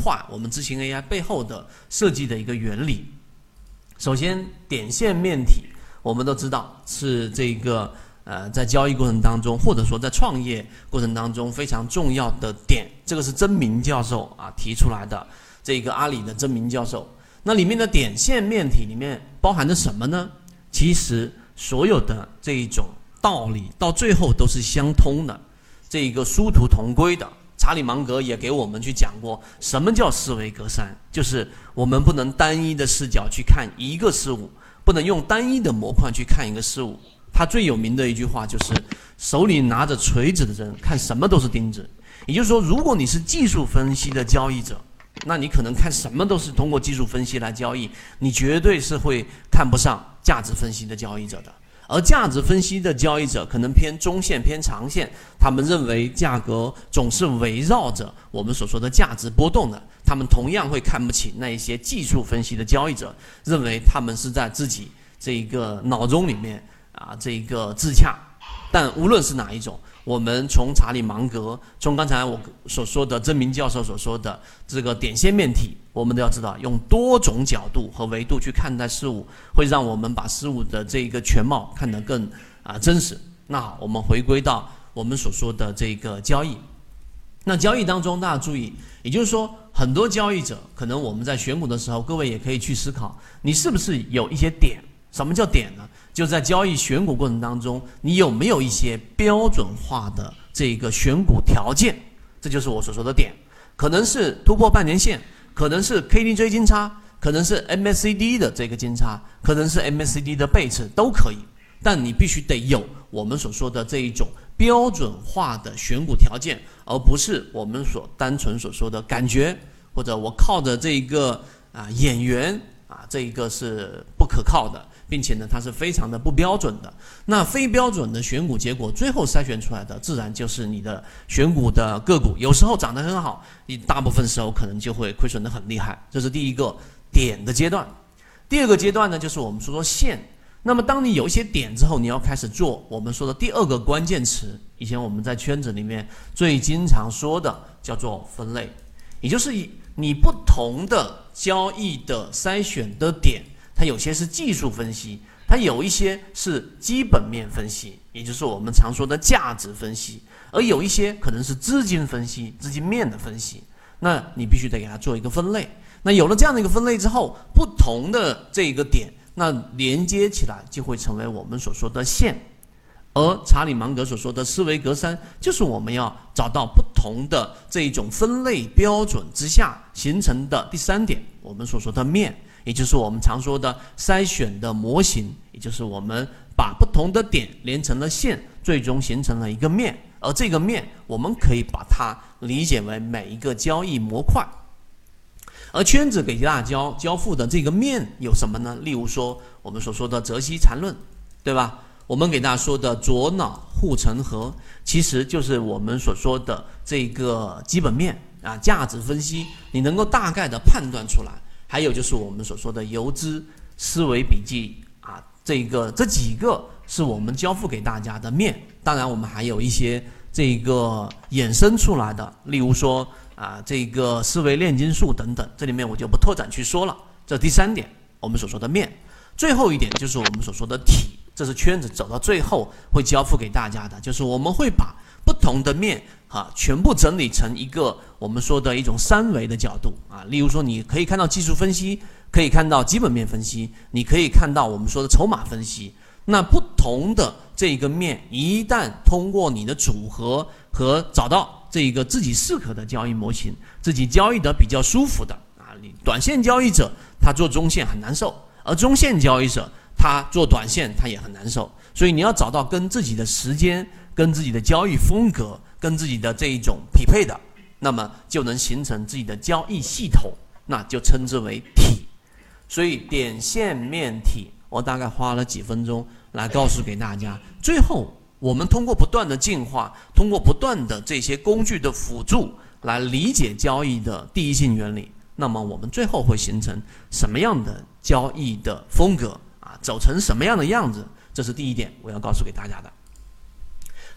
化我们执行 AI 背后的设计的一个原理。首先，点线面体我们都知道是这个呃在交易过程当中，或者说在创业过程当中非常重要的点。这个是曾明教授啊提出来的，这个阿里的曾明教授。那里面的点线面体里面包含着什么呢？其实所有的这一种道理到最后都是相通的，这一个殊途同归的。查理芒格也给我们去讲过，什么叫思维隔山，就是我们不能单一的视角去看一个事物，不能用单一的模块去看一个事物。他最有名的一句话就是：手里拿着锤子的人看什么都是钉子。也就是说，如果你是技术分析的交易者。那你可能看什么都是通过技术分析来交易，你绝对是会看不上价值分析的交易者的。而价值分析的交易者可能偏中线、偏长线，他们认为价格总是围绕着我们所说的价值波动的。他们同样会看不起那一些技术分析的交易者，认为他们是在自己这一个脑中里面啊这一个自洽。但无论是哪一种。我们从查理芒格，从刚才我所说的曾明教授所说的这个点线面体，我们都要知道，用多种角度和维度去看待事物，会让我们把事物的这一个全貌看得更啊真实。那好，我们回归到我们所说的这个交易。那交易当中，大家注意，也就是说，很多交易者可能我们在选股的时候，各位也可以去思考，你是不是有一些点？什么叫点呢？就在交易选股过程当中，你有没有一些标准化的这个选股条件？这就是我所说的点，可能是突破半年线，可能是 KDJ 金叉，可能是 MACD 的这个金叉，可能是 MACD 的背驰都可以。但你必须得有我们所说的这一种标准化的选股条件，而不是我们所单纯所说的感觉，或者我靠着这一个啊演员啊，这一个是不可靠的。并且呢，它是非常的不标准的。那非标准的选股结果，最后筛选出来的，自然就是你的选股的个股，有时候涨得很好，你大部分时候可能就会亏损的很厉害。这是第一个点的阶段。第二个阶段呢，就是我们说说线。那么，当你有一些点之后，你要开始做我们说的第二个关键词。以前我们在圈子里面最经常说的叫做分类，也就是以你不同的交易的筛选的点。它有些是技术分析，它有一些是基本面分析，也就是我们常说的价值分析，而有一些可能是资金分析、资金面的分析。那你必须得给它做一个分类。那有了这样的一个分类之后，不同的这一个点，那连接起来就会成为我们所说的线。而查理芒格所说的思维格栅，就是我们要找到不同的这一种分类标准之下形成的第三点，我们所说的面。也就是我们常说的筛选的模型，也就是我们把不同的点连成了线，最终形成了一个面。而这个面，我们可以把它理解为每一个交易模块。而圈子给大家交交付的这个面有什么呢？例如说，我们所说的泽西缠论，对吧？我们给大家说的左脑护城河，其实就是我们所说的这个基本面啊，价值分析，你能够大概的判断出来。还有就是我们所说的游资思维笔记啊，这个这几个是我们交付给大家的面。当然，我们还有一些这个衍生出来的，例如说啊，这个思维炼金术等等，这里面我就不拓展去说了。这第三点，我们所说的面。最后一点就是我们所说的体，这是圈子走到最后会交付给大家的，就是我们会把不同的面。啊，全部整理成一个我们说的一种三维的角度啊，例如说，你可以看到技术分析，可以看到基本面分析，你可以看到我们说的筹码分析。那不同的这个面，一旦通过你的组合和找到这一个自己适合的交易模型，自己交易的比较舒服的啊，你短线交易者他做中线很难受，而中线交易者他做短线他也很难受，所以你要找到跟自己的时间、跟自己的交易风格。跟自己的这一种匹配的，那么就能形成自己的交易系统，那就称之为体。所以点线面体，我大概花了几分钟来告诉给大家。最后，我们通过不断的进化，通过不断的这些工具的辅助来理解交易的第一性原理，那么我们最后会形成什么样的交易的风格啊？走成什么样的样子？这是第一点，我要告诉给大家的。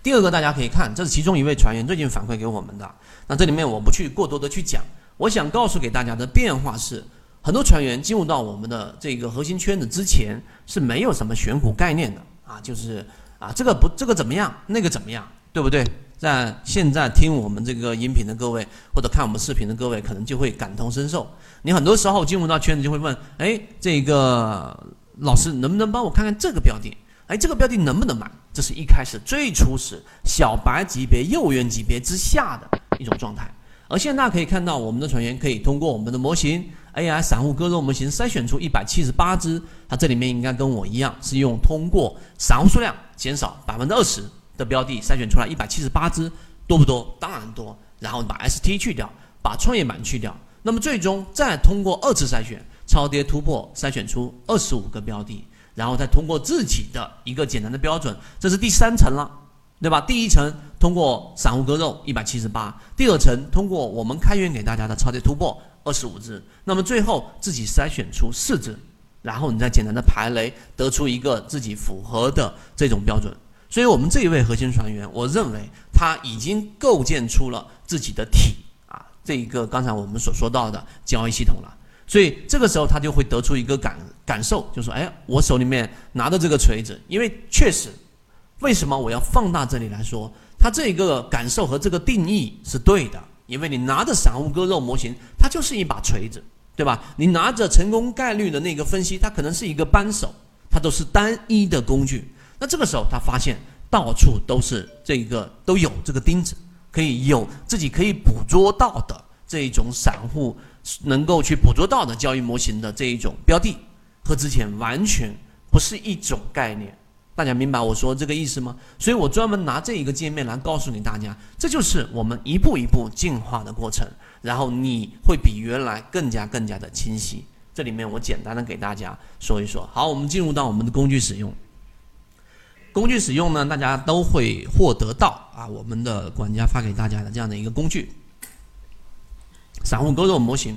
第二个，大家可以看，这是其中一位船员最近反馈给我们的。那这里面我不去过多的去讲，我想告诉给大家的变化是，很多船员进入到我们的这个核心圈子之前是没有什么选股概念的啊，就是啊这个不这个怎么样，那个怎么样，对不对？在现在听我们这个音频的各位，或者看我们视频的各位，可能就会感同身受。你很多时候进入到圈子就会问，哎，这个老师能不能帮我看看这个标的？哎，这个标的能不能买？这是一开始最初始小白级别、幼员级别之下的一种状态。而现在大家可以看到，我们的船员可以通过我们的模型 AI 散户割肉模型筛选出一百七十八只，它这里面应该跟我一样，是用通过散户数量减少百分之二十的标的筛选出来一百七十八只，多不多？当然多。然后把 ST 去掉，把创业板去掉，那么最终再通过二次筛选超跌突破筛选出二十五个标的。然后再通过自己的一个简单的标准，这是第三层了，对吧？第一层通过散户割肉一百七十八，第二层通过我们开源给大家的超跌突破二十五只，那么最后自己筛选出四只，然后你再简单的排雷，得出一个自己符合的这种标准。所以我们这一位核心船员，我认为他已经构建出了自己的体啊，这一个刚才我们所说到的交易系统了。所以这个时候他就会得出一个感感受，就说：“哎，我手里面拿的这个锤子，因为确实，为什么我要放大这里来说？他这个感受和这个定义是对的，因为你拿着散户割肉模型，它就是一把锤子，对吧？你拿着成功概率的那个分析，它可能是一个扳手，它都是单一的工具。那这个时候他发现到处都是这个都有这个钉子，可以有自己可以捕捉到的这一种散户。”能够去捕捉到的交易模型的这一种标的，和之前完全不是一种概念，大家明白我说这个意思吗？所以我专门拿这一个界面来告诉你大家，这就是我们一步一步进化的过程，然后你会比原来更加更加的清晰。这里面我简单的给大家说一说。好，我们进入到我们的工具使用。工具使用呢，大家都会获得到啊，我们的管家发给大家的这样的一个工具。散户割肉模型，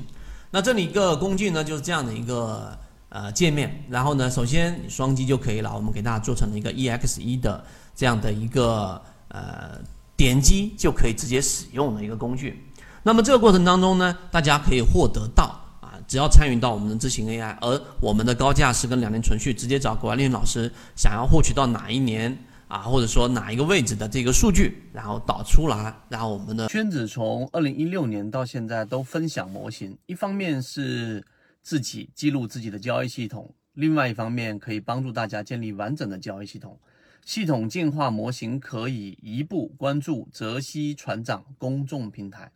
那这里一个工具呢，就是这样的一个呃界面。然后呢，首先你双击就可以了。我们给大家做成了一个 exe 的这样的一个呃点击就可以直接使用的一个工具。那么这个过程当中呢，大家可以获得到啊，只要参与到我们的知行 AI，而我们的高价是跟两年存续，直接找管理老师，想要获取到哪一年。啊，或者说哪一个位置的这个数据，然后导出来，然后我们的圈子从二零一六年到现在都分享模型，一方面是自己记录自己的交易系统，另外一方面可以帮助大家建立完整的交易系统。系统进化模型可以一步关注泽西船长公众平台。